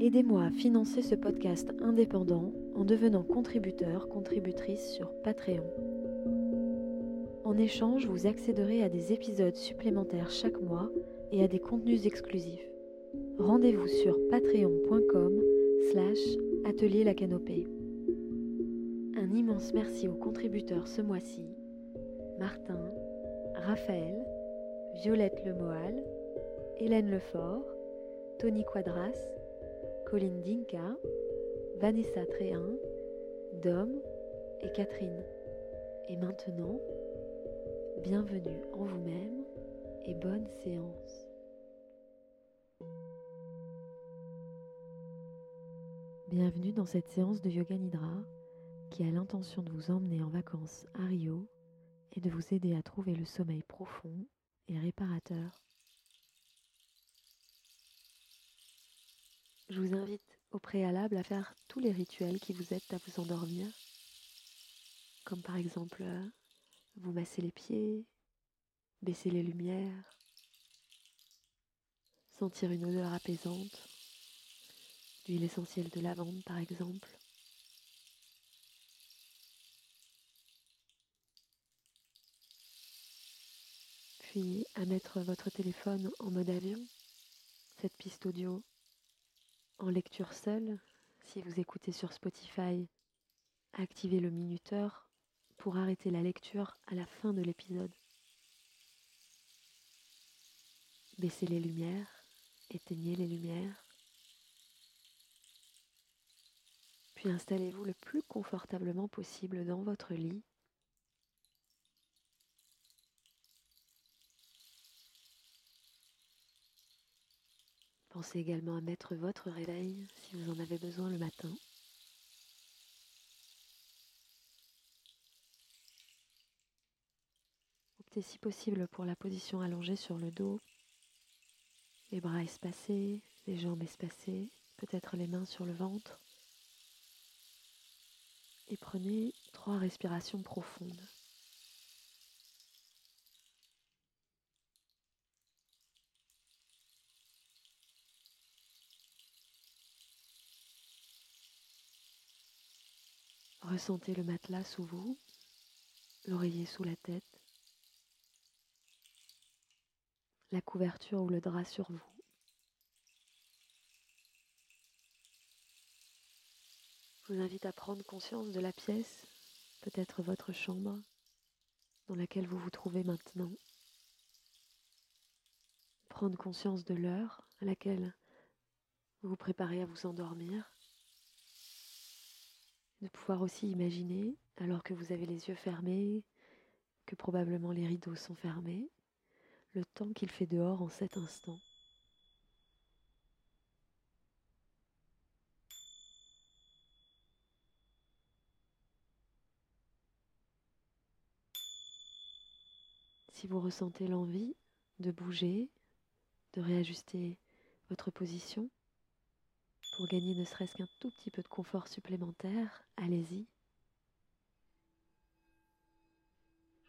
Aidez-moi à financer ce podcast indépendant en devenant contributeur, contributrice sur Patreon. En échange, vous accéderez à des épisodes supplémentaires chaque mois et à des contenus exclusifs. Rendez-vous sur patreon.com slash atelier la canopée. Un immense merci aux contributeurs ce mois-ci. Martin, Raphaël, Violette Lemoal, Hélène Lefort, Tony Quadras, Colline Dinka, Vanessa Tréhin, Dom et Catherine. Et maintenant, bienvenue en vous-même et bonne séance. Bienvenue dans cette séance de Yoga Nidra qui a l'intention de vous emmener en vacances à Rio et de vous aider à trouver le sommeil profond et réparateur. Je vous invite au préalable à faire tous les rituels qui vous aident à vous endormir, comme par exemple euh, vous masser les pieds, baisser les lumières, sentir une odeur apaisante, d'huile essentielle de lavande par exemple. Puis à mettre votre téléphone en mode avion, cette piste audio en lecture seule, si vous écoutez sur Spotify, activez le minuteur pour arrêter la lecture à la fin de l'épisode. Baissez les lumières, éteignez les lumières. Puis installez-vous le plus confortablement possible dans votre lit Pensez également à mettre votre réveil si vous en avez besoin le matin. Optez si possible pour la position allongée sur le dos, les bras espacés, les jambes espacées, peut-être les mains sur le ventre. Et prenez trois respirations profondes. Ressentez le matelas sous vous, l'oreiller sous la tête, la couverture ou le drap sur vous. Je vous invite à prendre conscience de la pièce, peut-être votre chambre, dans laquelle vous vous trouvez maintenant. Prendre conscience de l'heure à laquelle vous vous préparez à vous endormir de pouvoir aussi imaginer, alors que vous avez les yeux fermés, que probablement les rideaux sont fermés, le temps qu'il fait dehors en cet instant. Si vous ressentez l'envie de bouger, de réajuster votre position, pour gagner ne serait-ce qu'un tout petit peu de confort supplémentaire, allez-y.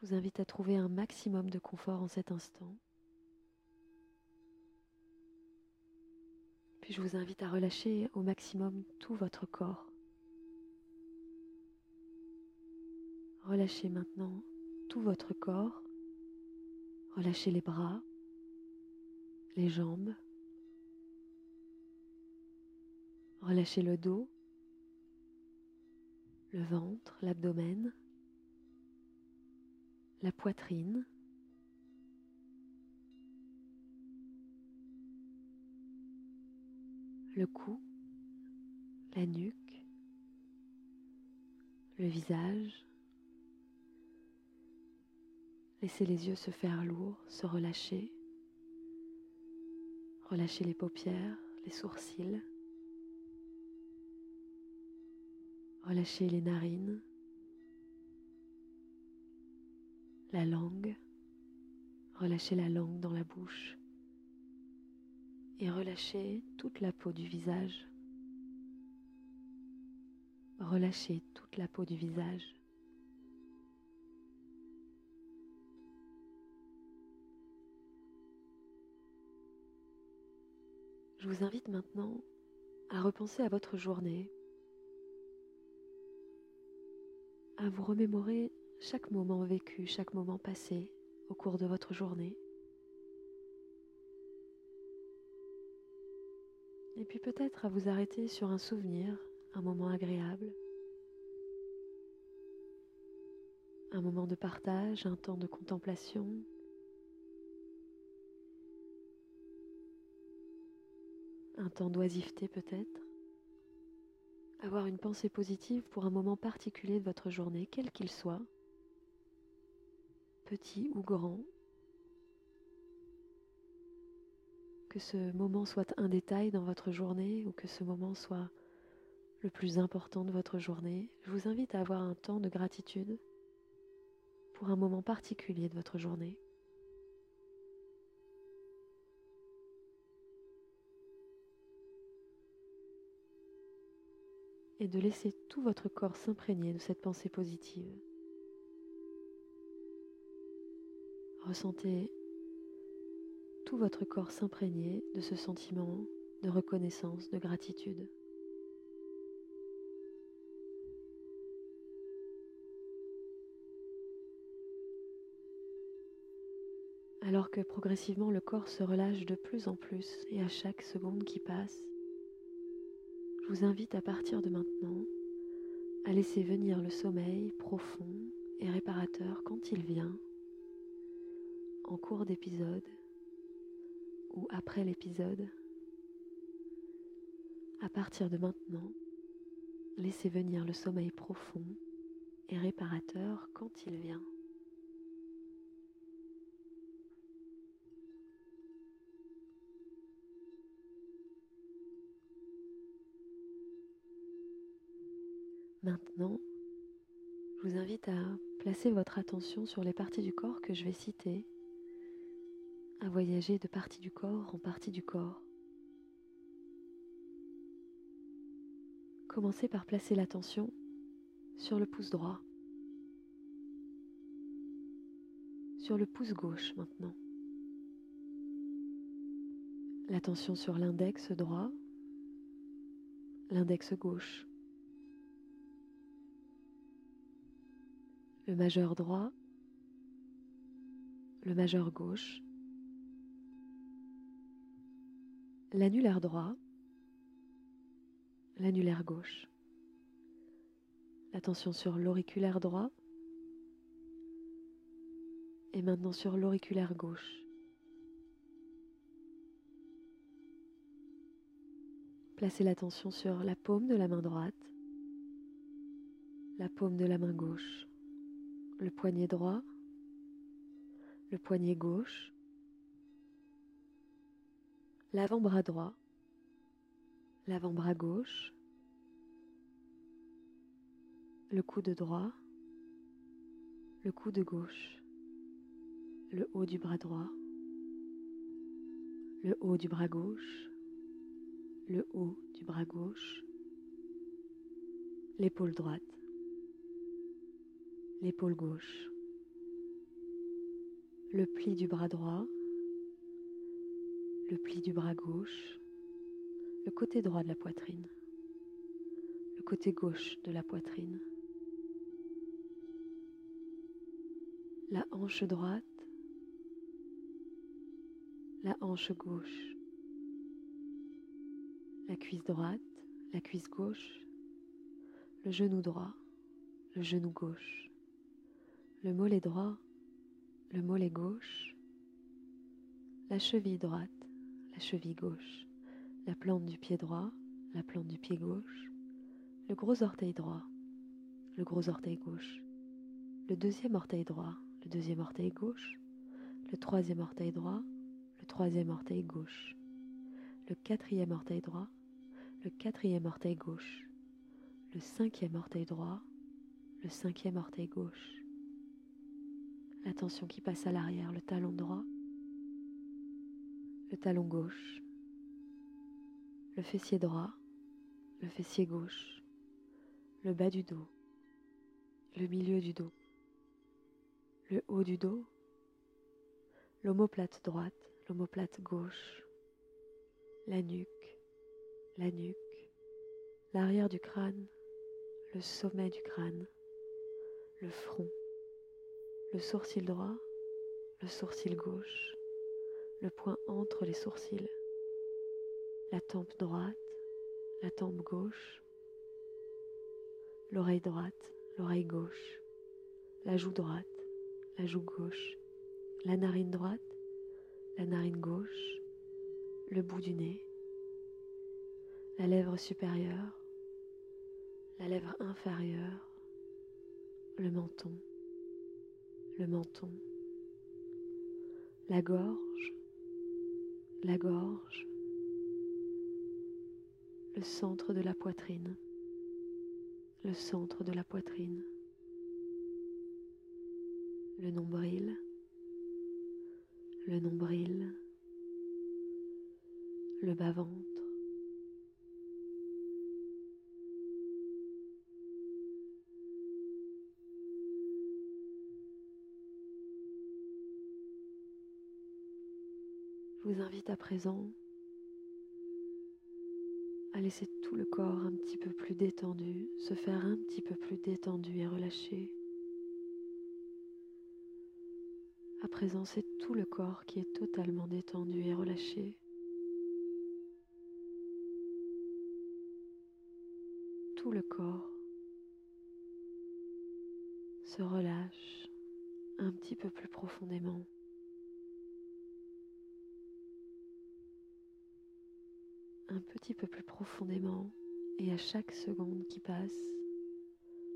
Je vous invite à trouver un maximum de confort en cet instant. Puis je vous invite à relâcher au maximum tout votre corps. Relâchez maintenant tout votre corps. Relâchez les bras, les jambes, Relâchez le dos, le ventre, l'abdomen, la poitrine. le cou, la nuque, le visage. Laissez les yeux se faire lourds, se relâcher. Relâchez les paupières, les sourcils. Relâchez les narines, la langue. Relâchez la langue dans la bouche et relâchez toute la peau du visage. Relâchez toute la peau du visage. Je vous invite maintenant à repenser à votre journée, à vous remémorer chaque moment vécu, chaque moment passé au cours de votre journée. Et puis peut-être à vous arrêter sur un souvenir, un moment agréable, un moment de partage, un temps de contemplation. Un temps d'oisiveté peut-être. Avoir une pensée positive pour un moment particulier de votre journée, quel qu'il soit, petit ou grand, que ce moment soit un détail dans votre journée ou que ce moment soit le plus important de votre journée, je vous invite à avoir un temps de gratitude pour un moment particulier de votre journée. Et de laisser tout votre corps s'imprégner de cette pensée positive. Ressentez tout votre corps s'imprégner de ce sentiment de reconnaissance, de gratitude. Alors que progressivement le corps se relâche de plus en plus et à chaque seconde qui passe, je vous invite à partir de maintenant à laisser venir le sommeil profond et réparateur quand il vient, en cours d'épisode ou après l'épisode, à partir de maintenant, laissez venir le sommeil profond et réparateur quand il vient. Maintenant, je vous invite à placer votre attention sur les parties du corps que je vais citer à voyager de partie du corps en partie du corps. Commencez par placer l'attention sur le pouce droit, sur le pouce gauche maintenant. L'attention sur l'index droit, l'index gauche, le majeur droit, le majeur gauche, l'annulaire droit, l'annulaire gauche. L'attention sur l'auriculaire droit. Et maintenant sur l'auriculaire gauche. Placez l'attention sur la paume de la main droite, la paume de la main gauche, le poignet droit, le poignet gauche, l'avant-bras droit, l'avant-bras gauche, le coude droit, le coude gauche, le haut du bras droit, le haut du bras gauche, le haut du bras gauche, l'épaule droite, l'épaule gauche, le pli du bras droit, le pli du bras gauche, le côté droit de la poitrine, le côté gauche de la poitrine, la hanche droite, la hanche gauche, la cuisse droite, la cuisse gauche, le genou droit, le genou gauche, le mollet droit, le mollet gauche, la cheville droite, la cheville gauche, la plante du pied droit, la plante du pied gauche, le gros orteil droit, le gros orteil gauche, le deuxième orteil droit, le deuxième orteil gauche, le troisième orteil droit, le troisième orteil gauche, le quatrième orteil droit, le quatrième orteil gauche, le cinquième orteil droit, le cinquième orteil gauche. L'attention qui passe à l'arrière, le talon droit, le talon gauche, le fessier droit, le fessier gauche, le bas du dos, le milieu du dos, le haut du dos, l'omoplate droite, l'omoplate gauche, la nuque, la nuque, l'arrière du crâne, le sommet du crâne, le front, le sourcil droit, le sourcil gauche, le point entre les sourcils, la tempe droite, la tempe gauche, l'oreille droite, l'oreille gauche, la joue droite, la joue gauche, la narine droite, la narine gauche, le bout du nez, la lèvre supérieure, la lèvre inférieure, le menton, le menton, la gorge, la gorge, le centre de la poitrine, le centre de la poitrine, le nombril, le nombril, le bas-ventre, Je vous invite à présent à laisser tout le corps un petit peu plus détendu, se faire un petit peu plus détendu et relâché. À présent, c'est tout le corps qui est totalement détendu et relâché. Tout le corps se relâche un petit peu plus profondément. Un petit peu plus profondément et à chaque seconde qui passe,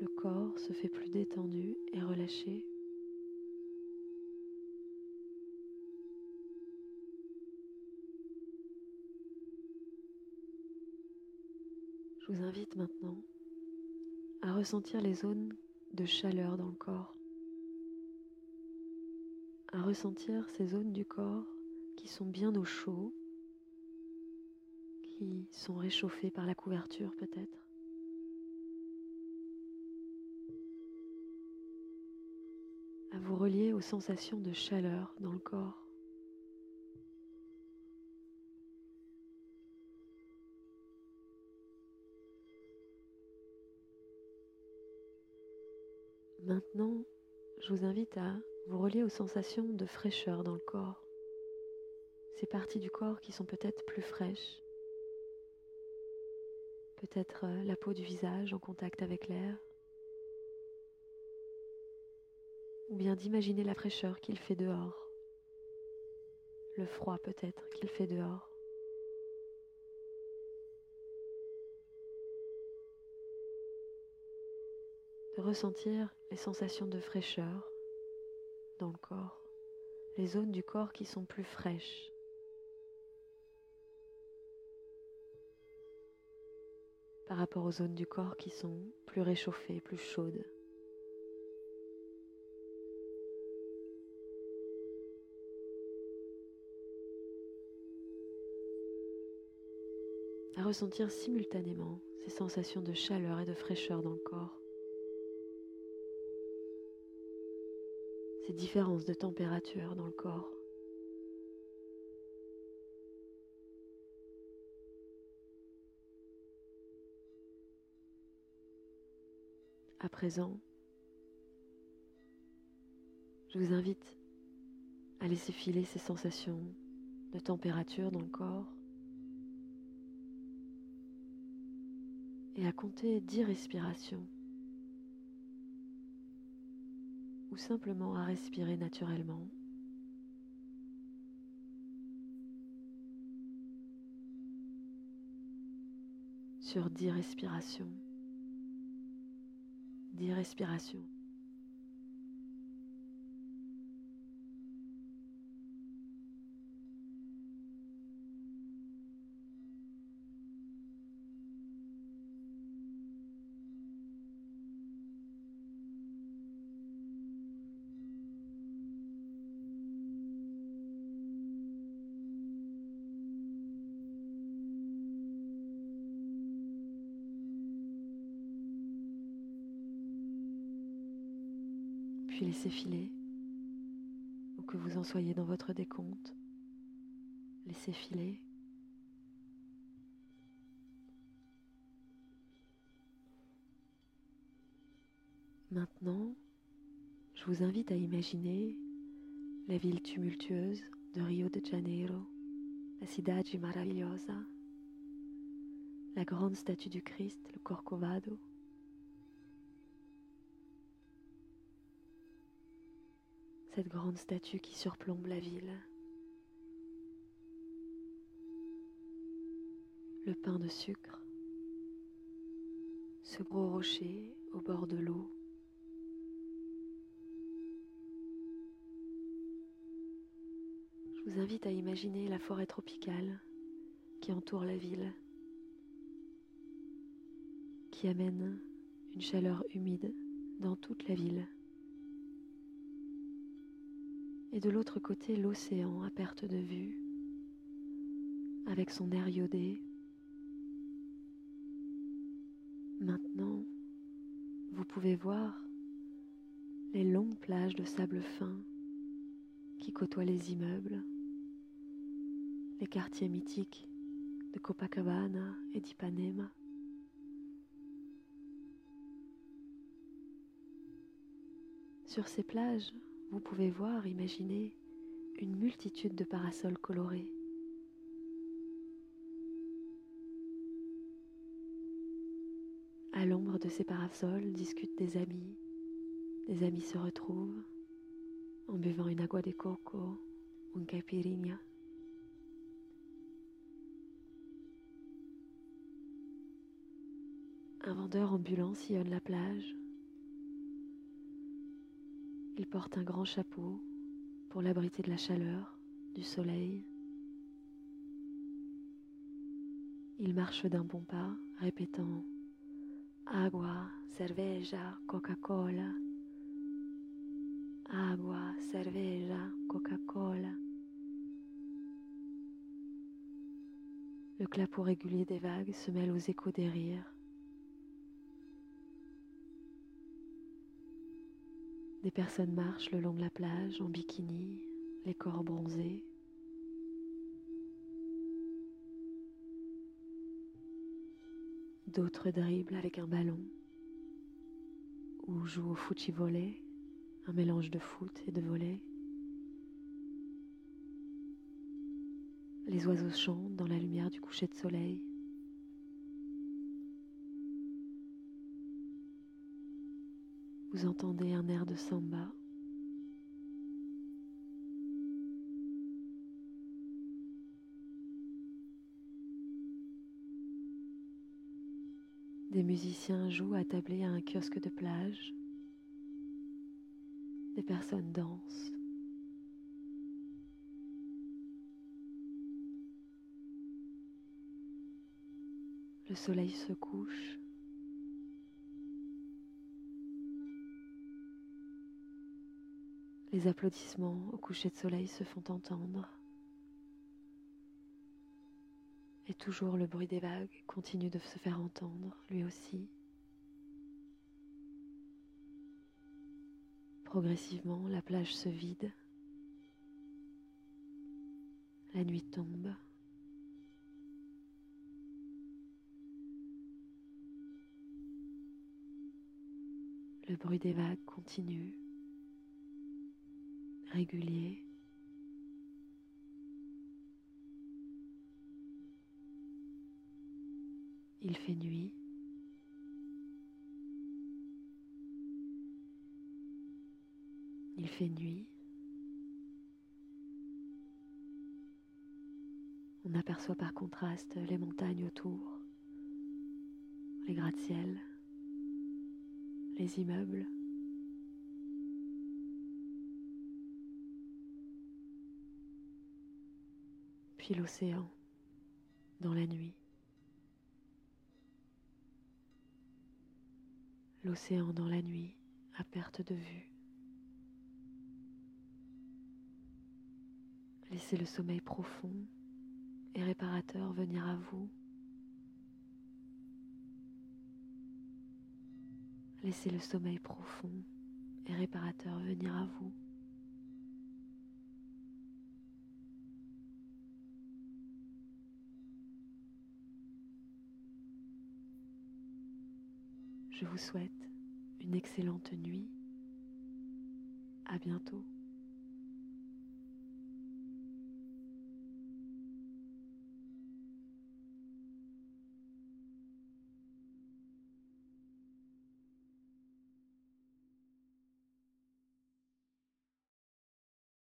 le corps se fait plus détendu et relâché. Je vous invite maintenant à ressentir les zones de chaleur dans le corps, à ressentir ces zones du corps qui sont bien au chaud qui sont réchauffés par la couverture peut-être. À vous relier aux sensations de chaleur dans le corps. Maintenant, je vous invite à vous relier aux sensations de fraîcheur dans le corps. Ces parties du corps qui sont peut-être plus fraîches, peut-être euh, la peau du visage en contact avec l'air, ou bien d'imaginer la fraîcheur qu'il fait dehors, le froid peut-être qu'il fait dehors. De ressentir les sensations de fraîcheur dans le corps, les zones du corps qui sont plus fraîches. Par rapport aux zones du corps qui sont plus réchauffées, plus chaudes. à ressentir simultanément ces sensations de chaleur et de fraîcheur dans le corps, ces différences de température dans le corps. À présent, je vous invite à laisser filer ces sensations de température dans le corps et à compter 10 respirations ou simplement à respirer naturellement. Sur 10 respirations. 10 respirations. Laissez filer, ou que vous en soyez dans votre décompte, laissez filer. Maintenant, je vous invite à imaginer la ville tumultueuse de Rio de Janeiro, la Cidade Maravilhosa, la grande statue du Christ, le Corcovado, cette grande statue qui surplombe la ville. Le pain de sucre, ce gros rocher au bord de l'eau. Je vous invite à imaginer la forêt tropicale qui entoure la ville, qui amène une chaleur humide dans toute la ville et de l'autre côté l'océan à perte de vue, avec son air iodé. Maintenant, vous pouvez voir les longues plages de sable fin qui côtoient les immeubles, les quartiers mythiques de Copacabana et d'Ipanema. Sur ces plages, vous pouvez voir, imaginer une multitude de parasols colorés. À l'ombre de ces parasols discutent des amis. Des amis se retrouvent en buvant une agua de coco une caipirinha. Un vendeur ambulant sillonne la plage il porte un grand chapeau pour l'abriter de la chaleur, du soleil. Il marche d'un bon pas, répétant Agua, cerveja, Coca-Cola. Agua, cerveja, Coca-Cola. Le clapot régulier des vagues se mêle aux échos des rires. Des personnes marchent le long de la plage en bikini, les corps bronzés. D'autres dribblent avec un ballon ou jouent au fuchi-volley, un mélange de foot et de volley. Les oiseaux chantent dans la lumière du coucher de soleil. Vous entendez un air de samba. Des musiciens jouent attablés à un kiosque de plage. Des personnes dansent. Le soleil se couche. Les applaudissements au coucher de soleil se font entendre. Et toujours le bruit des vagues continue de se faire entendre, lui aussi. Progressivement, la plage se vide. La nuit tombe. Le bruit des vagues continue régulier. Il fait nuit. Il fait nuit. On aperçoit par contraste les montagnes autour, les gratte-ciels, les immeubles. L'océan dans la nuit. L'océan dans la nuit à perte de vue. Laissez le sommeil profond et réparateur venir à vous. Laissez le sommeil profond et réparateur venir à vous. Je vous souhaite une excellente nuit. À bientôt.